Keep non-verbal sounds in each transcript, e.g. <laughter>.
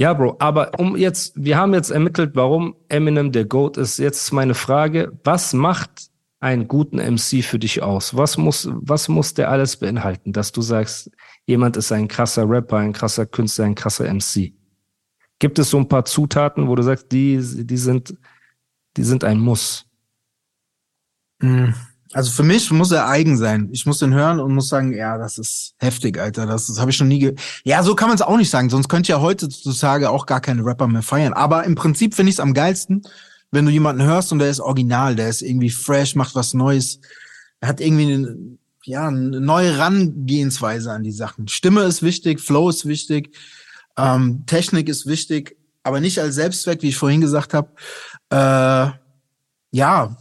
Ja, Bro, aber um jetzt, wir haben jetzt ermittelt, warum Eminem der GOAT ist. Jetzt ist meine Frage, was macht einen guten MC für dich aus? Was muss, was muss der alles beinhalten, dass du sagst, jemand ist ein krasser Rapper, ein krasser Künstler, ein krasser MC? Gibt es so ein paar Zutaten, wo du sagst, die, die sind, die sind ein Muss? Hm. Also für mich muss er eigen sein. Ich muss ihn hören und muss sagen, ja, das ist heftig, Alter. Das, das habe ich noch nie ge Ja, so kann man es auch nicht sagen. Sonst könnte ja heutzutage auch gar keine Rapper mehr feiern. Aber im Prinzip finde ich es am geilsten, wenn du jemanden hörst und der ist original, der ist irgendwie fresh, macht was Neues. Er hat irgendwie eine, ja, eine neue Rangehensweise an die Sachen. Stimme ist wichtig, Flow ist wichtig, ähm, Technik ist wichtig, aber nicht als Selbstzweck, wie ich vorhin gesagt habe. Äh, ja,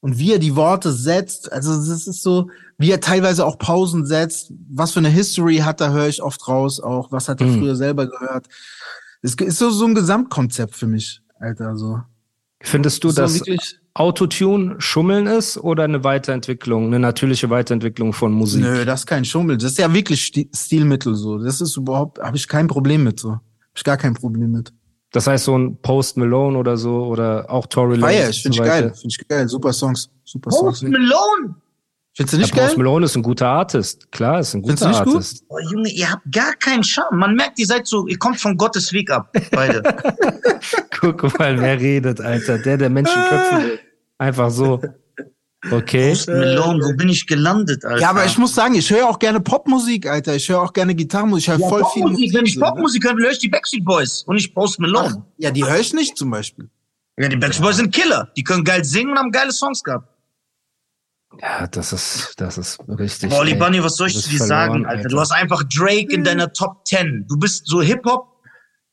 und wie er die Worte setzt, also das ist so, wie er teilweise auch Pausen setzt, was für eine History hat, da höre ich oft raus auch, was hat er mhm. früher selber gehört. Es ist so, so ein Gesamtkonzept für mich, Alter, so. Findest du, dass so Autotune Schummeln ist oder eine Weiterentwicklung, eine natürliche Weiterentwicklung von Musik? Nö, das ist kein Schummeln. Das ist ja wirklich Stilmittel so. Das ist überhaupt, habe ich kein Problem mit so. Habe ich gar kein Problem mit. Das heißt, so ein Post Malone oder so oder auch Tory Lanez. Feier, ich finde so ich geil. Finde ich geil. Super Songs. Super Post Songs. Malone! Findest du nicht ja, geil? Post Malone ist ein guter Artist. Klar, ist ein guter Findest Artist. Gut? Oh, Junge, ihr habt gar keinen Charme. Man merkt, ihr seid so, ihr kommt von Gottes Weg ab, beide. <laughs> Guck mal, wer redet, Alter. Der, der Menschen köpfen <laughs> will. Einfach so. Okay. Post Malone, wo bin ich gelandet, Alter? Ja, aber ich muss sagen, ich höre auch gerne Popmusik, Alter. Ich höre auch gerne Gitarrenmusik. Ich höre ja, voll viel Musik. Wenn ich Popmusik höre, höre ich die Backstreet Boys und nicht Post Malone. Ach, ja, die höre ich nicht zum Beispiel. Ja, die Backstreet Boys sind Killer. Die können geil singen und haben geile Songs gehabt. Ja, das ist, das ist richtig. Molly Bunny, was soll ich dir sagen, Alter? Alter? Du hast einfach Drake in deiner Top 10. Du bist so Hip-Hop,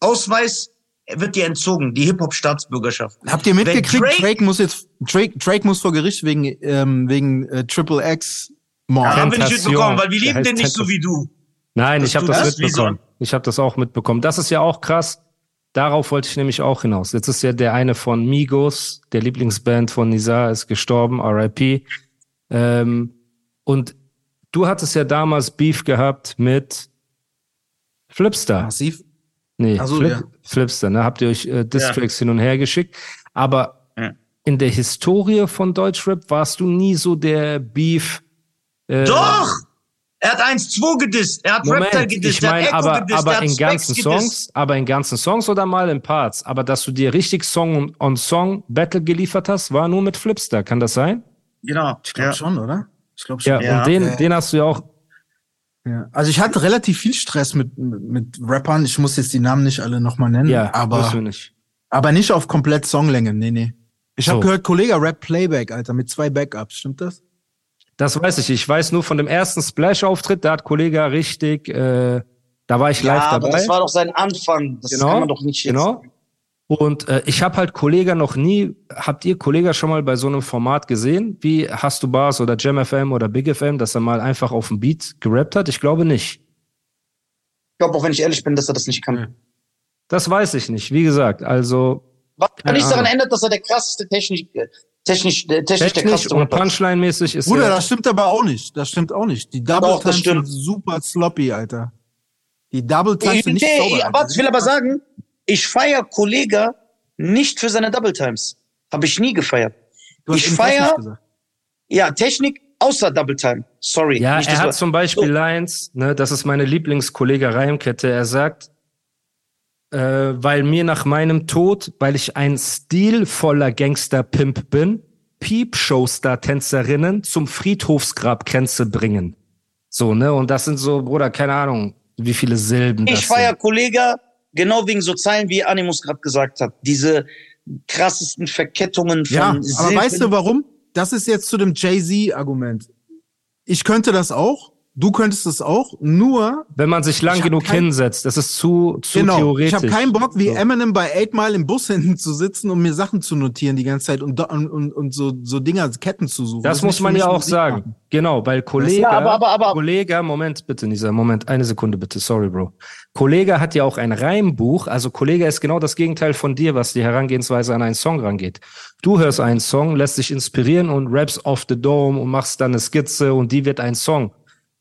Ausweis, wird dir entzogen, die Hip-Hop-Staatsbürgerschaft. Habt ihr mitgekriegt, Drake, Drake, muss jetzt, Drake, Drake muss vor Gericht wegen, ähm, wegen äh, Triple X Mord. Ja, haben wir nicht mitbekommen, weil wir lieben den nicht so wie du. Nein, ich habe das mitbekommen. Ich habe das auch mitbekommen. Das ist ja auch krass. Darauf wollte ich nämlich auch hinaus. Jetzt ist ja der eine von Migos, der Lieblingsband von Nizar, ist gestorben, R.I.P. Ähm, und du hattest ja damals Beef gehabt mit Flipstar. Massiv. Nee, so, Flip, ja. Flipster, ne? Habt ihr euch äh, Distracks ja. hin und her geschickt. Aber ja. in der Historie von Deutschrap warst du nie so der Beef. Äh, Doch! Er hat 1-2 gedisst, er hat Moment, Reptile gedisst, ich mein, aber, gedisst, aber in ganzen Songs, aber in ganzen Songs oder mal in Parts. Aber dass du dir richtig Song on Song Battle geliefert hast, war nur mit Flipster. Kann das sein? Genau. Ich glaube ja. schon, oder? Ich glaube schon. Ja, ja, und den, den hast du ja auch ja. Also ich hatte relativ viel Stress mit, mit Rappern. Ich muss jetzt die Namen nicht alle nochmal nennen. Ja, aber, nicht. aber nicht auf komplett Songlänge. Nee, nee. Ich so. habe gehört, Kollege Rap Playback, Alter, mit zwei Backups. Stimmt das? Das weiß ich. Ich weiß nur von dem ersten Splash-Auftritt, da hat Kollege richtig, äh, da war ich live ja, dabei. Aber das war doch sein Anfang. Das genau, kann man doch nicht jetzt genau. Und äh, ich habe halt Kollega noch nie, habt ihr Kollega schon mal bei so einem Format gesehen, wie Hast du Bars oder Jam FM oder Big FM, dass er mal einfach auf dem Beat gerappt hat? Ich glaube nicht. Ich glaube auch, wenn ich ehrlich bin, dass er das nicht kann. Das weiß ich nicht. Wie gesagt, also. Was nichts daran ändert, dass er der krasseste technisch, technisch, äh, technisch, technisch der und Punchline-mäßig ist. Bruder, das stimmt aber auch nicht. Das stimmt auch nicht. Die Double Times sind super sloppy, Alter. Die Double Times sind nicht nee, sauber. Was, ich will aber sagen, ich feiere Kollega nicht für seine Double Times. Habe ich nie gefeiert. ich feiere, ja, Technik außer Double Time. Sorry. Ja, er hat zum Beispiel so. Lines, ne, das ist meine Lieblingskollege Reimkette. Er sagt, äh, weil mir nach meinem Tod, weil ich ein stilvoller Gangster-Pimp bin, Piep-Showstar-Tänzerinnen zum Friedhofsgrabkränze bringen. So, ne? Und das sind so, Bruder, keine Ahnung, wie viele Silben. Ich feier Kollege Genau wegen so Zeilen, wie Animus gerade gesagt hat. Diese krassesten Verkettungen von Ja, aber weißt du warum? Das ist jetzt zu dem Jay-Z-Argument. Ich könnte das auch, Du könntest es auch, nur. Wenn man sich lang genug kein, hinsetzt, das ist zu, zu genau, theoretisch. Ich habe keinen Bock, wie so. Eminem bei Eight Mile im Bus <laughs> hinten zu sitzen und mir Sachen zu notieren die ganze Zeit und, und, und, so, so Dinger, Ketten zu suchen. Das, das muss man ja auch sagen. Machen. Genau, weil Kollege, ja, aber, aber, aber, Kollege, Moment bitte, Nisa, Moment, eine Sekunde bitte, sorry, Bro. Kollege hat ja auch ein Reimbuch, also Kollege ist genau das Gegenteil von dir, was die Herangehensweise an einen Song rangeht. Du hörst einen Song, lässt dich inspirieren und raps off the dome und machst dann eine Skizze und die wird ein Song.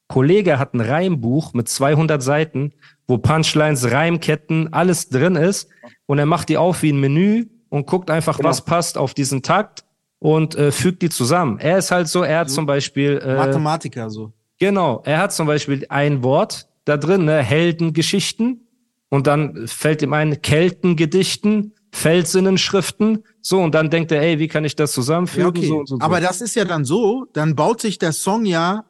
Kollege hat ein Reimbuch mit 200 Seiten, wo Punchlines, Reimketten, alles drin ist. Und er macht die auf wie ein Menü und guckt einfach, genau. was passt auf diesen Takt und äh, fügt die zusammen. Er ist halt so, er hat so zum Beispiel. Äh, Mathematiker so. Genau, er hat zum Beispiel ein Wort da drin, ne, Heldengeschichten. Und dann fällt ihm ein Keltengedichten, Felsinnenschriften. So, und dann denkt er, ey, wie kann ich das zusammenfügen? Ja, okay. so so, so. Aber das ist ja dann so, dann baut sich der Song ja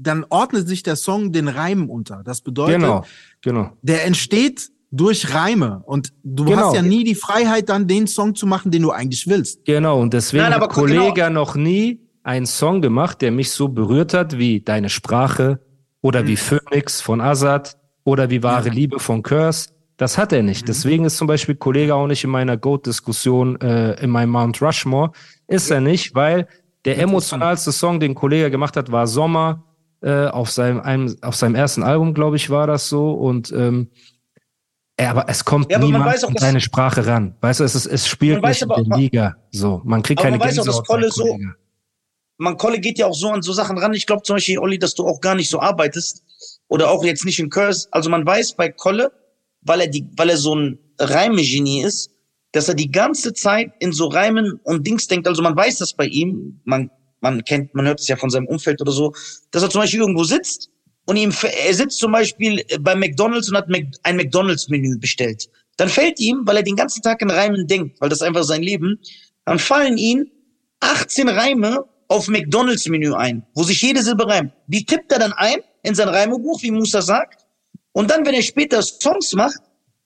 dann ordnet sich der Song den Reimen unter. Das bedeutet, genau, genau. der entsteht durch Reime und du genau. hast ja nie die Freiheit, dann den Song zu machen, den du eigentlich willst. Genau, und deswegen Nein, hat Kollege genau. noch nie einen Song gemacht, der mich so berührt hat wie Deine Sprache oder mhm. wie Phoenix von Azad oder wie Wahre ja. Liebe von Curse. Das hat er nicht. Mhm. Deswegen ist zum Beispiel Kollege auch nicht in meiner Goat-Diskussion äh, in meinem Mount Rushmore. Ist er nicht, weil der emotionalste Song, den Kollege gemacht hat, war Sommer äh, auf seinem einem, auf seinem ersten Album, glaube ich, war das so und ähm, aber es kommt ja, niemand auch, an seine Sprache ran. Weißt du, es, ist, es spielt nicht aber, in der Liga. So, man kriegt keine man weiß auch, dass Kolle so, man Kolle geht ja auch so an so Sachen ran. Ich glaube zum Beispiel, Olli, dass du auch gar nicht so arbeitest oder auch jetzt nicht in Curse. Also man weiß bei Kolle, weil er die, weil er so ein Reimegenie ist, dass er die ganze Zeit in so Reimen und Dings denkt. Also man weiß das bei ihm. Man man kennt, man hört es ja von seinem Umfeld oder so, dass er zum Beispiel irgendwo sitzt und ihm, er sitzt zum Beispiel bei McDonalds und hat ein McDonalds-Menü bestellt. Dann fällt ihm, weil er den ganzen Tag in Reimen denkt, weil das einfach sein Leben, dann fallen ihm 18 Reime auf McDonalds-Menü ein, wo sich jede Silbe reimt. Die tippt er dann ein in sein Reimebuch, wie Musa sagt. Und dann, wenn er später Songs macht,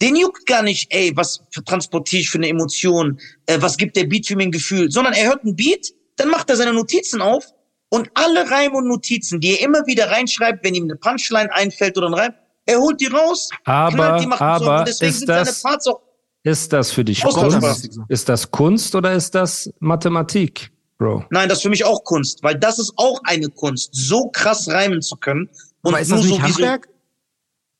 den juckt gar nicht, ey, was transportiere ich für eine Emotion, äh, was gibt der Beat für mir ein Gefühl, sondern er hört einen Beat, dann macht er seine Notizen auf und alle Reime und Notizen, die er immer wieder reinschreibt, wenn ihm eine Punchline einfällt oder ein Reim, er holt die raus, aber, die, aber so. ist das, ist das für dich Kunst? Ist das Kunst oder ist das Mathematik, Bro? Nein, das ist für mich auch Kunst, weil das ist auch eine Kunst, so krass reimen zu können. Und aber ist das nicht so Handwerk? So,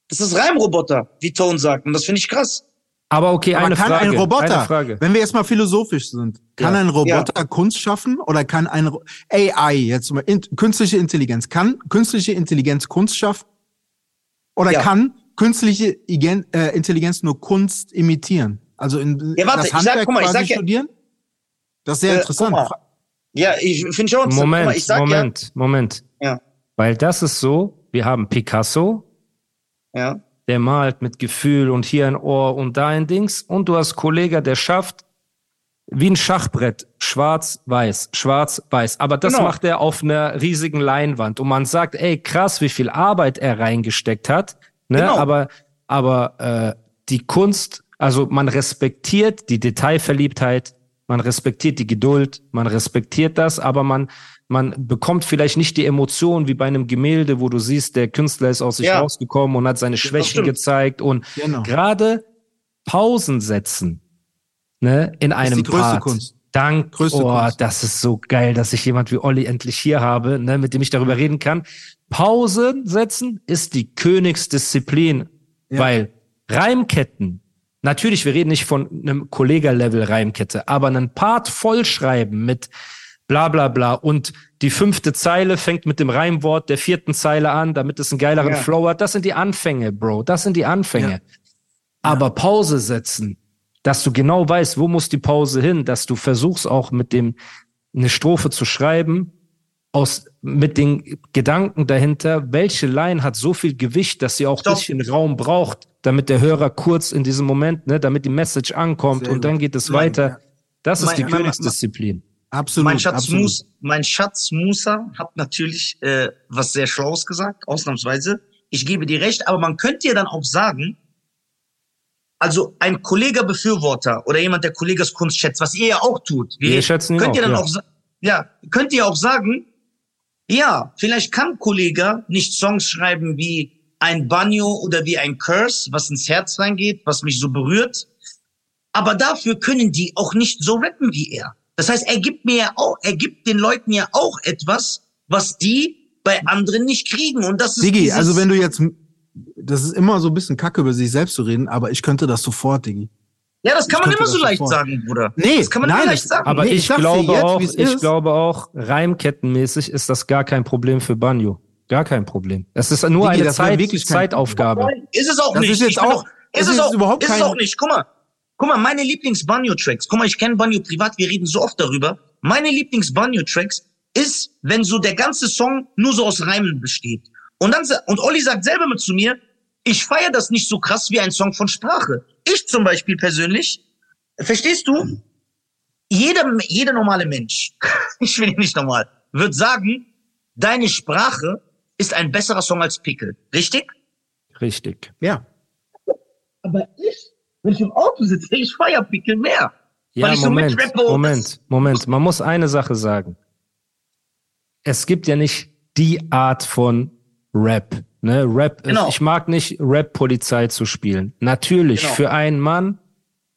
das ist Reimroboter, wie Tone sagt. Und das finde ich krass. Aber okay, Aber eine kann Frage. Ein Roboter, eine Frage. wenn wir jetzt mal philosophisch sind, kann ja. ein Roboter ja. Kunst schaffen oder kann ein AI, jetzt mal in, künstliche Intelligenz, kann künstliche Intelligenz Kunst schaffen? Oder ja. kann künstliche äh, Intelligenz nur Kunst imitieren? Also in ja, warte, das Handwerk sag, mal, quasi studieren? Das ist sehr äh, interessant. Ja, ich finde schon. Moment, mal, sag, Moment, Moment. Ja. Weil das ist so, wir haben Picasso. Ja der malt mit Gefühl und hier ein Ohr und da ein Dings. Und du hast Kollege, der schafft wie ein Schachbrett, schwarz-weiß, schwarz-weiß. Aber das genau. macht er auf einer riesigen Leinwand. Und man sagt, ey, krass, wie viel Arbeit er reingesteckt hat. Ne? Genau. Aber, aber äh, die Kunst, also man respektiert die Detailverliebtheit, man respektiert die Geduld, man respektiert das, aber man man bekommt vielleicht nicht die Emotion wie bei einem Gemälde, wo du siehst, der Künstler ist aus sich ja. rausgekommen und hat seine Schwächen gezeigt und genau. gerade Pausen setzen, ne, in einem ist die Part. Kunst. Dank, größte oh, Kunst. das ist so geil, dass ich jemand wie Olli endlich hier habe, ne, mit dem ich darüber reden kann. Pausen setzen ist die Königsdisziplin, ja. weil Reimketten, natürlich, wir reden nicht von einem Kollega-Level Reimkette, aber einen Part vollschreiben mit bla bla bla. Und die fünfte Zeile fängt mit dem Reimwort der vierten Zeile an, damit es einen geileren ja. Flow hat. Das sind die Anfänge, Bro. Das sind die Anfänge. Ja. Aber Pause setzen, dass du genau weißt, wo muss die Pause hin, dass du versuchst auch mit dem eine Strophe zu schreiben, aus, mit den Gedanken dahinter, welche Line hat so viel Gewicht, dass sie auch ein bisschen Raum braucht, damit der Hörer kurz in diesem Moment, ne, damit die Message ankommt Sehr und dann geht es weiter. Das ist mein, die Königsdisziplin. Absolut. Mein Schatz, absolut. Mus, mein Schatz Musa hat natürlich äh, was sehr Schlaues gesagt, ausnahmsweise. Ich gebe dir recht, aber man könnte ja dann auch sagen, also ein Kollege-Befürworter oder jemand, der Kollegas Kunst schätzt, was ihr ja auch tut. Wir, wir schätzen könnt ihr dann auch, ja. ja, könnt ihr auch sagen, Ja, vielleicht kann Kollege nicht Songs schreiben wie ein Banjo oder wie ein Curse, was ins Herz reingeht, was mich so berührt. Aber dafür können die auch nicht so rappen wie er. Das heißt, er gibt mir ja auch, er gibt den Leuten ja auch etwas, was die bei anderen nicht kriegen. Und das ist. Digi, also wenn du jetzt, das ist immer so ein bisschen kacke über sich selbst zu reden, aber ich könnte das sofort, Digi. Ja, das kann ich man immer so leicht sofort. sagen, Bruder. Nee, das kann man nein, immer leicht sagen. Aber nee, ich, ich glaube jetzt, auch, ich ist. glaube auch, reimkettenmäßig ist das gar kein Problem für Banjo. Gar kein Problem. Es ist nur Digi, eine Zeit, Zeitaufgabe. Ist es auch das nicht. Ist jetzt auch, ist es auch, überhaupt ist es auch nicht. Guck mal, Guck mal, meine Lieblings-Banjo-Tracks, guck mal, ich kenne Banjo privat, wir reden so oft darüber. Meine Lieblings-Banjo-Tracks ist, wenn so der ganze Song nur so aus Reimen besteht. Und dann, und Olli sagt selber mit zu mir, ich feiere das nicht so krass wie ein Song von Sprache. Ich zum Beispiel persönlich, verstehst du? Jeder, jeder normale Mensch, <laughs> ich will nicht normal, wird sagen, deine Sprache ist ein besserer Song als Pickel. Richtig? Richtig. Ja. Aber ich wenn ich im Auto sitze, ich feier Pickel mehr. Ja, weil ich Moment, so mitrappe Moment, Moment. Man muss eine Sache sagen. Es gibt ja nicht die Art von Rap. Ne? Rap genau. ist, ich mag nicht Rap-Polizei zu spielen. Natürlich, genau. für einen Mann,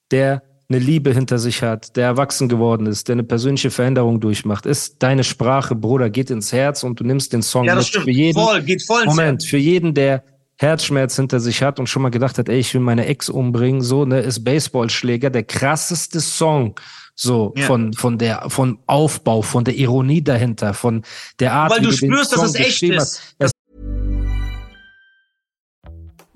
der eine Liebe hinter sich hat, der erwachsen geworden ist, der eine persönliche Veränderung durchmacht, ist deine Sprache, Bruder, geht ins Herz und du nimmst den Song ja, das mit. Stimmt. Für jeden, voll, geht voll ins Moment, für jeden, der Herzschmerz hinter sich hat und schon mal gedacht hat, ey, ich will meine Ex umbringen, so, ne, ist Baseballschläger der krasseste Song. So, ja. von, von der, von Aufbau, von der Ironie dahinter, von der Art, Weil wie du, spürst, dass es echt ist. Hast.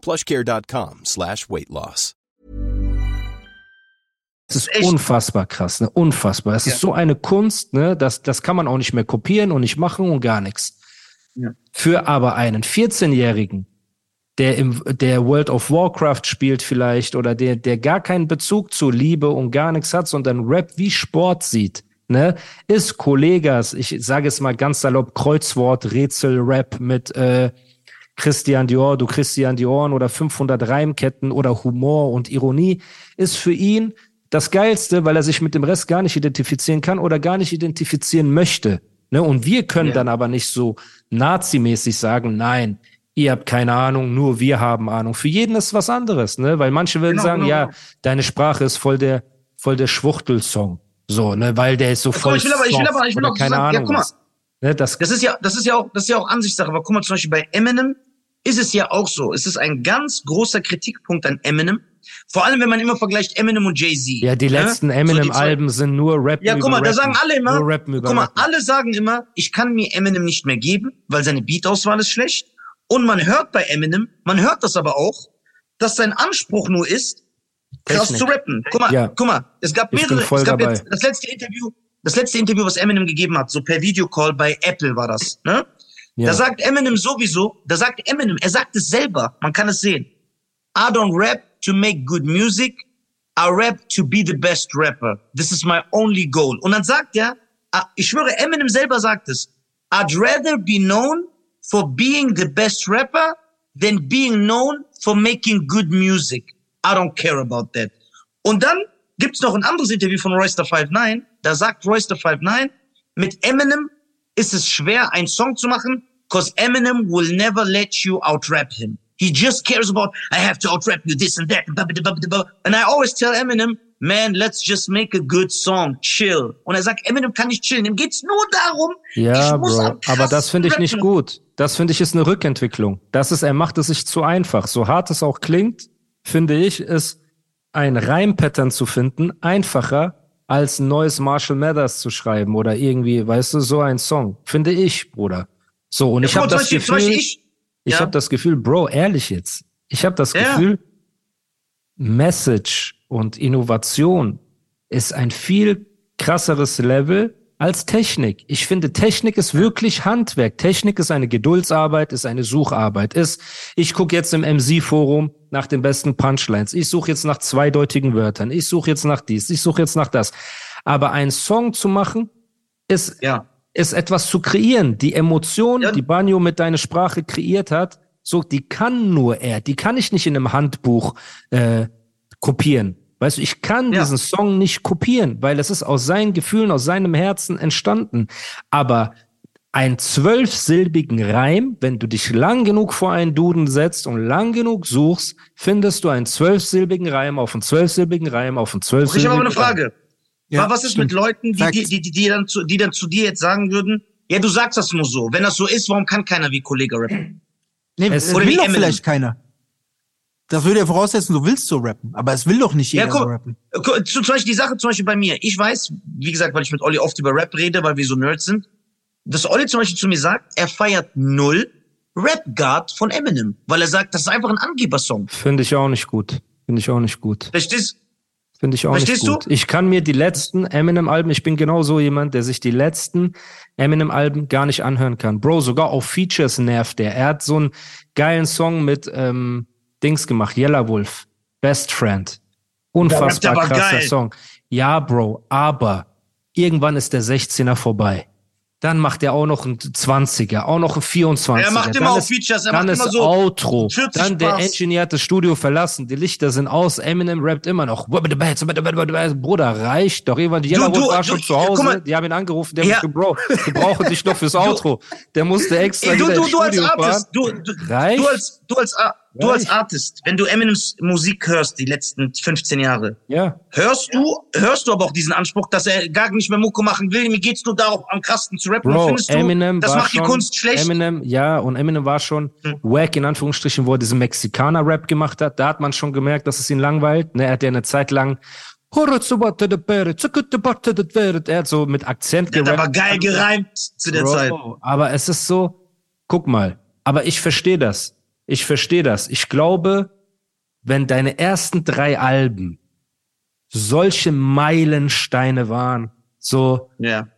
plushcare.com slash weight loss. Das ist unfassbar krass, ne? Unfassbar. Es ja. ist so eine Kunst, ne? Das, das kann man auch nicht mehr kopieren und nicht machen und gar nichts. Ja. Für aber einen 14-Jährigen, der im, der World of Warcraft spielt vielleicht oder der, der gar keinen Bezug zu Liebe und gar nichts hat, sondern Rap wie Sport sieht, ne? Ist Kollegas, ich sage es mal ganz salopp, Kreuzwort, Rätsel, Rap mit, äh, Christian Dior, du Christian Dior oder 500 Reimketten oder Humor und Ironie ist für ihn das Geilste, weil er sich mit dem Rest gar nicht identifizieren kann oder gar nicht identifizieren möchte. Ne? Und wir können ja. dann aber nicht so nazimäßig sagen, nein, ihr habt keine Ahnung, nur wir haben Ahnung. Für jeden ist was anderes, ne? Weil manche würden genau, sagen, genau, ja, genau. deine Sprache ist voll der, voll der Schwuchtelsong. So, ne, weil der ist so voll. Ich will aber, ich will aber, ich will auch keine sagen, Ahnung. Ja, guck mal. Ne, das, das ist ja, das ist ja auch, das ist ja auch Ansichtssache. Aber guck mal, zum Beispiel bei Eminem ist es ja auch so. Es ist ein ganz großer Kritikpunkt an Eminem, vor allem, wenn man immer vergleicht Eminem und Jay-Z. Ja, die ne? letzten Eminem-Alben so sind nur Rap. Ja, guck mal, da sagen alle immer, guck mal, alle sagen immer, ich kann mir Eminem nicht mehr geben, weil seine Beat-Auswahl ist schlecht. Und man hört bei Eminem, man hört das aber auch, dass sein Anspruch nur ist, krass zu rappen. Guck mal, ja. guck mal, es gab mehrere, es gab jetzt das letzte Interview, das letzte Interview, was Eminem gegeben hat, so per Videocall bei Apple war das, ne? Ja. Da sagt Eminem sowieso, da sagt Eminem, er sagt es selber, man kann es sehen. I don't rap to make good music. I rap to be the best rapper. This is my only goal. Und dann sagt er, ah, ich schwöre, Eminem selber sagt es. I'd rather be known for being the best rapper than being known for making good music. I don't care about that. Und dann gibt's noch ein anderes Interview von Royster 59. Da sagt Royster 59, mit Eminem ist es schwer, einen Song zu machen, cause Eminem will never let you outrap him. He just cares about, I have to outrap you, this and that. And I always tell Eminem, man, let's just make a good song, chill. Und er sagt, Eminem kann nicht chillen, ihm geht's nur darum, ja, Bro, aber das finde ich nicht gut. Das finde ich ist eine Rückentwicklung. Das ist, er macht es sich zu einfach. So hart es auch klingt, finde ich, ist ein Reimpattern zu finden einfacher als ein neues Marshall Mathers zu schreiben oder irgendwie, weißt du, so ein Song. Finde ich, Bruder. So, und ja, ich habe das Gefühl, ich, ich ja. habe das Gefühl, Bro, ehrlich jetzt, ich habe das ja. Gefühl, Message und Innovation ist ein viel krasseres Level als Technik. Ich finde, Technik ist wirklich Handwerk. Technik ist eine Geduldsarbeit, ist eine Sucharbeit. Ist, ich gucke jetzt im MC-Forum nach den besten Punchlines. Ich suche jetzt nach zweideutigen Wörtern. Ich suche jetzt nach dies. Ich suche jetzt nach das. Aber einen Song zu machen, ist, ja. ist etwas zu kreieren. Die Emotion, ja. die Banjo mit deiner Sprache kreiert hat, so, die kann nur er. Die kann ich nicht in einem Handbuch äh, kopieren. Weißt du, ich kann ja. diesen Song nicht kopieren, weil es ist aus seinen Gefühlen, aus seinem Herzen entstanden. Aber ein zwölfsilbigen Reim, wenn du dich lang genug vor einen Duden setzt und lang genug suchst, findest du einen zwölfsilbigen Reim auf einen zwölfsilbigen Reim auf einen zwölfsilbigen Ich habe aber eine Frage. Ja, was ist stimmt. mit Leuten, die, die, die, die, dann zu, die dann zu dir jetzt sagen würden, ja, du sagst das nur so. Wenn das so ist, warum kann keiner wie Kollege rappen? Nee, es will doch vielleicht keiner. Das würde ja voraussetzen, du willst so rappen. Aber es will doch nicht jeder ja, guck, so rappen. Zum Beispiel die Sache zum Beispiel bei mir. Ich weiß, wie gesagt, weil ich mit Olli oft über Rap rede, weil wir so Nerds sind, dass Olli zum Beispiel zu mir sagt, er feiert null Rap Guard von Eminem, weil er sagt, das ist einfach ein Angebersong. Finde ich auch nicht gut. Finde ich auch nicht gut. Verstehst? Finde ich auch Verstehst nicht gut. Du? Ich kann mir die letzten Eminem-Alben, ich bin genau so jemand, der sich die letzten Eminem-Alben gar nicht anhören kann. Bro, sogar auf Features nervt der. Er hat so einen geilen Song mit, ähm, Dings gemacht, Yellow Wolf, Best Friend. Unfassbar krasser geil. Song. Ja, Bro, aber irgendwann ist der 16er vorbei. Dann macht er auch noch ein 20er, auch noch ein 24er. Er macht immer auch Features, er dann macht immer so Outro. Dann der Engineer hat das Studio verlassen, die Lichter sind aus, Eminem rappt immer noch. Bruder, reicht doch. Irgendwann, die Yellow war schon zu Hause, mal, die haben ihn angerufen, der ja. musste, Bro, wir brauchen dich doch fürs <laughs> Outro. Der musste extra du, du, du als Artist, du, du, reicht? du als, du als, Du als Artist, wenn du Eminems Musik hörst, die letzten 15 Jahre, ja. hörst du, hörst du aber auch diesen Anspruch, dass er gar nicht mehr Mucke machen will? Mir geht's nur darauf, am krassesten zu rappen. Bro, findest du, Eminem das macht schon, die Kunst schlecht? Eminem, ja, und Eminem war schon hm. wack, in Anführungsstrichen, wo er diesen Mexikaner-Rap gemacht hat. Da hat man schon gemerkt, dass es ihn langweilt. Ne, er hat ja eine Zeit lang er hat so mit Akzent gerappt. Er aber geil gereimt zu der Bro, Zeit. Aber es ist so, guck mal, aber ich verstehe das. Ich verstehe das. Ich glaube, wenn deine ersten drei Alben solche Meilensteine waren, so. Ja.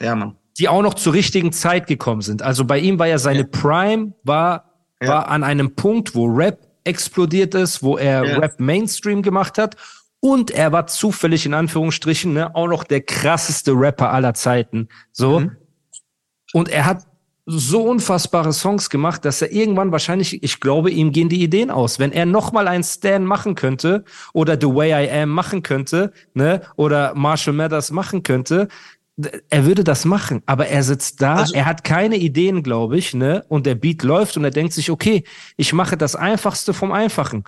Ja, Mann. Die auch noch zur richtigen Zeit gekommen sind. Also bei ihm war ja seine ja. Prime, war, ja. war an einem Punkt, wo Rap explodiert ist, wo er ja. Rap Mainstream gemacht hat. Und er war zufällig in Anführungsstrichen ne, auch noch der krasseste Rapper aller Zeiten. So. Mhm. Und er hat so unfassbare Songs gemacht, dass er irgendwann wahrscheinlich, ich glaube, ihm gehen die Ideen aus. Wenn er nochmal ein Stan machen könnte oder The Way I Am machen könnte, ne, oder Marshall Mathers machen könnte, er würde das machen, aber er sitzt da, also, er hat keine Ideen, glaube ich, ne, und der Beat läuft und er denkt sich, okay, ich mache das Einfachste vom Einfachen.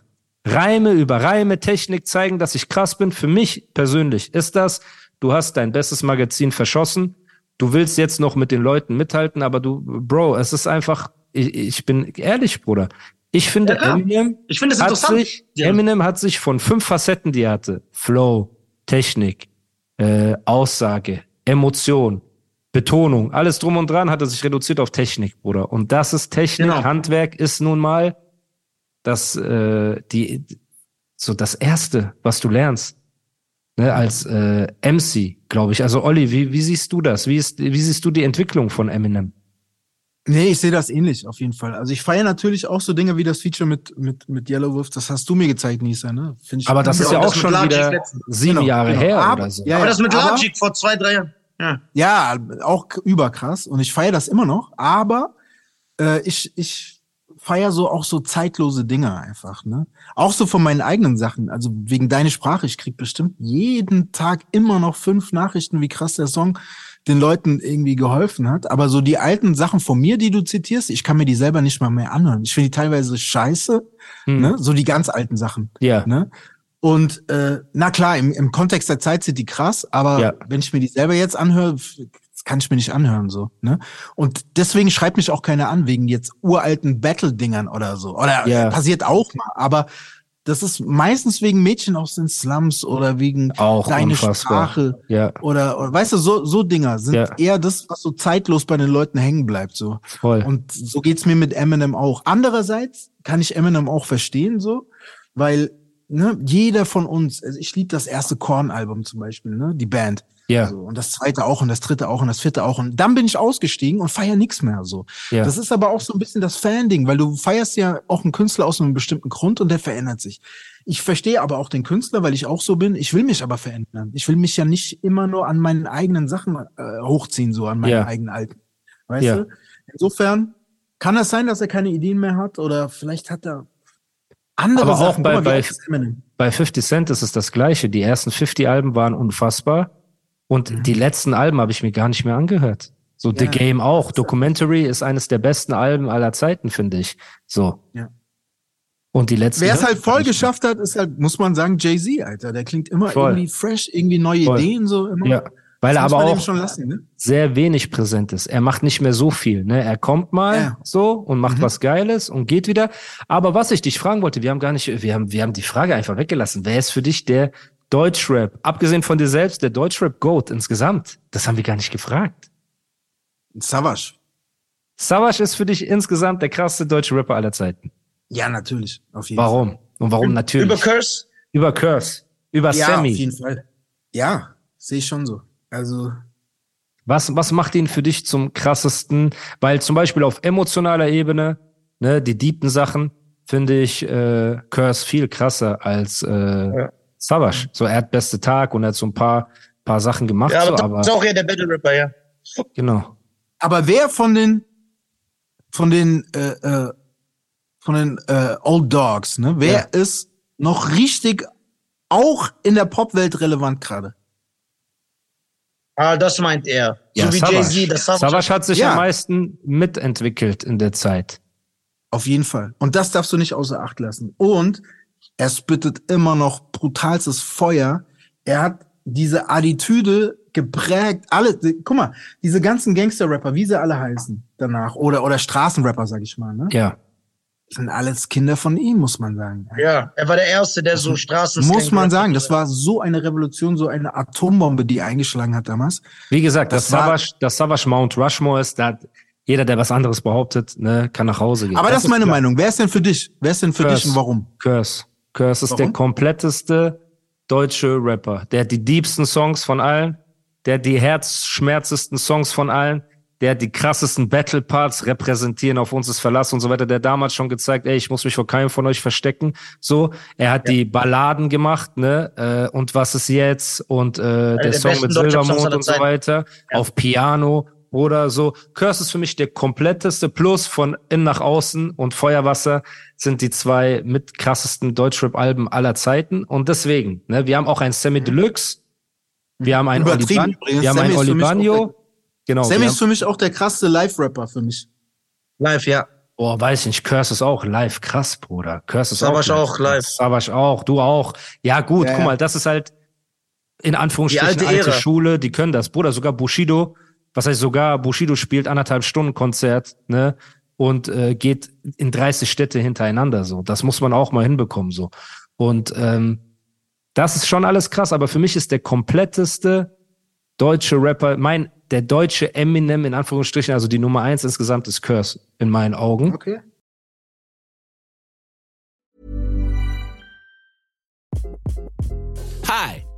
Reime über Reime, Technik zeigen, dass ich krass bin. Für mich persönlich ist das, du hast dein bestes Magazin verschossen, du willst jetzt noch mit den Leuten mithalten, aber du, Bro, es ist einfach, ich, ich bin ehrlich, Bruder. Ich finde, ja, Eminem, ich finde hat sich, ja. Eminem hat sich von fünf Facetten, die er hatte, Flow, Technik, äh, Aussage, Emotion, Betonung, alles drum und dran hat er sich reduziert auf Technik, Bruder. Und das ist Technik, genau. Handwerk ist nun mal das, äh, die, so das erste, was du lernst ne, als äh, MC, glaube ich. Also Olli, wie, wie siehst du das? Wie, ist, wie siehst du die Entwicklung von Eminem? Nee, ich sehe das ähnlich auf jeden Fall. Also ich feiere natürlich auch so Dinge wie das Feature mit mit mit Yellow Wolf. Das hast du mir gezeigt, Nisa, ne? Find ich aber das ist ja auch schon wieder letzten. sieben genau, Jahre genau. her aber, oder so. Ja, aber das mit Logic vor zwei, drei Jahren. Ja, ja auch überkrass. Und ich feiere das immer noch. Aber äh, ich ich feier so auch so zeitlose Dinge einfach, ne? Auch so von meinen eigenen Sachen. Also wegen deiner Sprache. Ich krieg bestimmt jeden Tag immer noch fünf Nachrichten, wie krass der Song den Leuten irgendwie geholfen hat. Aber so die alten Sachen von mir, die du zitierst, ich kann mir die selber nicht mal mehr anhören. Ich finde die teilweise scheiße, hm. ne? So die ganz alten Sachen. Ja. Ne? Und äh, na klar, im, im Kontext der Zeit sind die krass, aber ja. wenn ich mir die selber jetzt anhöre, kann ich mir nicht anhören so. Ne? Und deswegen schreibt mich auch keiner an wegen jetzt uralten Battle-Dingern oder so. Oder Ja. passiert auch mal. Aber das ist meistens wegen Mädchen aus den Slums oder wegen Auch deine unfassbar. Sprache. Ja, Oder, oder weißt du, so, so Dinger sind Ja. eher das, was so zeitlos bei den Leuten hängen bleibt. So. voll. Und so geht's mir mit Eminem auch. Andererseits kann ich Eminem auch verstehen, so, weil ne, jeder von uns, also ich liebe das erste Korn-Album zum Beispiel, ne, die Band. Ja, So, und das zweite auch und das dritte auch und das vierte auch. Und dann bin ich ausgestiegen und feier nichts mehr so. ja. Das ist aber auch so ein bisschen das Fan-Ding, weil du feierst ja auch einen Künstler aus einem bestimmten Grund und der verändert sich. Ich verstehe aber auch den Künstler, weil ich auch so bin. Ich will mich aber verändern. Ich will mich ja nicht immer nur an meinen eigenen Sachen äh, hochziehen, so an meinen Ja. eigenen alten. Weißt Ja. du? Insofern kann das sein, dass er keine Ideen mehr hat oder vielleicht hat er andere Aber auch Sachen. bei- Guck mal, bei-? Bei 50 Cent ist es das Gleiche. Die ersten 50 Alben waren unfassbar. Und die letzten Alben habe ich mir gar nicht mehr angehört. So The Ja. Game auch. Documentary ist eines der besten Alben aller Zeiten, finde ich. So. Ja. Und die letzten. Wer es halt voll geschafft hat, ist halt, muss man sagen, Jay-Z, Alter. Der klingt immer Voll. irgendwie fresh, irgendwie neue Voll. Ideen, so immer. Ja. Weil Das er aber auch schon lassen, ne? sehr wenig präsent ist. Er macht nicht mehr so viel. Ne? Er kommt mal Ja. so und macht Mhm. was Geiles und geht wieder. Aber was ich dich fragen wollte, wir haben gar nicht, wir haben, wir haben die Frage einfach weggelassen. Wer ist für dich der Deutschrap, abgesehen von dir selbst, der Deutschrap-Goat insgesamt? Das haben wir gar nicht gefragt. Savage. Savage ist für dich insgesamt der krasseste deutsche Rapper aller Zeiten. Ja, natürlich. Auf jeden Fall. Warum? Und warum natürlich? Über Curse? Über Curse. Über Ja, Sammy. auf jeden Fall. Ja, sehe ich schon so. Also, Was, was macht ihn für dich zum krassesten? Weil zum Beispiel auf emotionaler Ebene, ne, die deepen Sachen, finde ich äh, Curse viel krasser als äh, Savage. So, er hat beste Tag und er hat so ein paar, paar Sachen gemacht, Ja, aber so, das ist aber auch eher der Battle Rapper, ja. genau. aber wer von den von den äh, äh, von den äh, Old Dogs, ne? Wer ist noch richtig auch in der Popwelt relevant gerade? Ah, das meint er. Ja, so wie Savage. Jay-Z, das Savage. Savage hat sich Ja. am meisten mitentwickelt in der Zeit. Auf jeden Fall. Und das darfst du nicht außer Acht lassen. Und er spittet immer noch brutalstes Feuer. Er hat diese Attitüde geprägt. Alle, guck mal, diese ganzen Gangster-Rapper, wie sie alle heißen danach, oder, oder Straßenrapper, sag ich mal, ne? Ja. sind alles Kinder von ihm, muss man sagen. Ja, er war der Erste, der so Straßen. Muss man sagen, das war so eine Revolution, so eine Atombombe, die eingeschlagen hat damals. Wie gesagt, Das das, Savage, das Savage Mount Rushmore ist, da hat jeder, der was anderes behauptet, ne, kann nach Hause gehen. Aber das, ist meine klar. Meinung. Wer ist denn für dich? Wer ist denn für Curse. dich und warum? Curse. Curse ist der kompletteste deutsche Rapper. Der hat die diebsten Songs von allen, der hat die herzschmerzesten Songs von allen, der hat die krassesten Battle Parts repräsentieren auf uns ist Verlass und so weiter. Der hat damals schon gezeigt, ey, ich muss mich vor keinem von euch verstecken. So, er hat die Balladen gemacht, ne, äh, und was ist jetzt? Und äh, der, der Song mit Silbermond und so weiter. Auf Piano oder so. Curse ist für mich der kompletteste Plus von innen nach außen und Feuerwasser sind die zwei mit krassesten Deutschrap-Alben aller Zeiten. Und deswegen, ne, wir haben auch ein Semi Deluxe, wir haben ein Übertrieben Oliban, übrigens. wir haben Sammy ein ist für mich auch Olibanio. Genau. Sammy ist für mich auch der krasseste Live-Rapper für mich. Live, ja. Boah, weiß ich nicht, Curse ist auch live, krass, Bruder. Curse ist Savage auch, auch live. Savage auch, du auch. Ja, gut, Ja, guck ja. mal, das ist halt in Anführungsstrichen Die alte alte. Schule, die können das. Bruder, sogar Bushido, was heißt sogar, Bushido spielt anderthalb Stunden Konzert, ne? Und äh, geht in 30 Städte hintereinander so. Das muss man auch mal hinbekommen so. Und ähm, das ist schon alles krass, aber für mich ist der kompletteste deutsche Rapper, mein, der deutsche Eminem in Anführungsstrichen, also die Nummer eins insgesamt ist Curse in meinen Augen. Okay. Hi,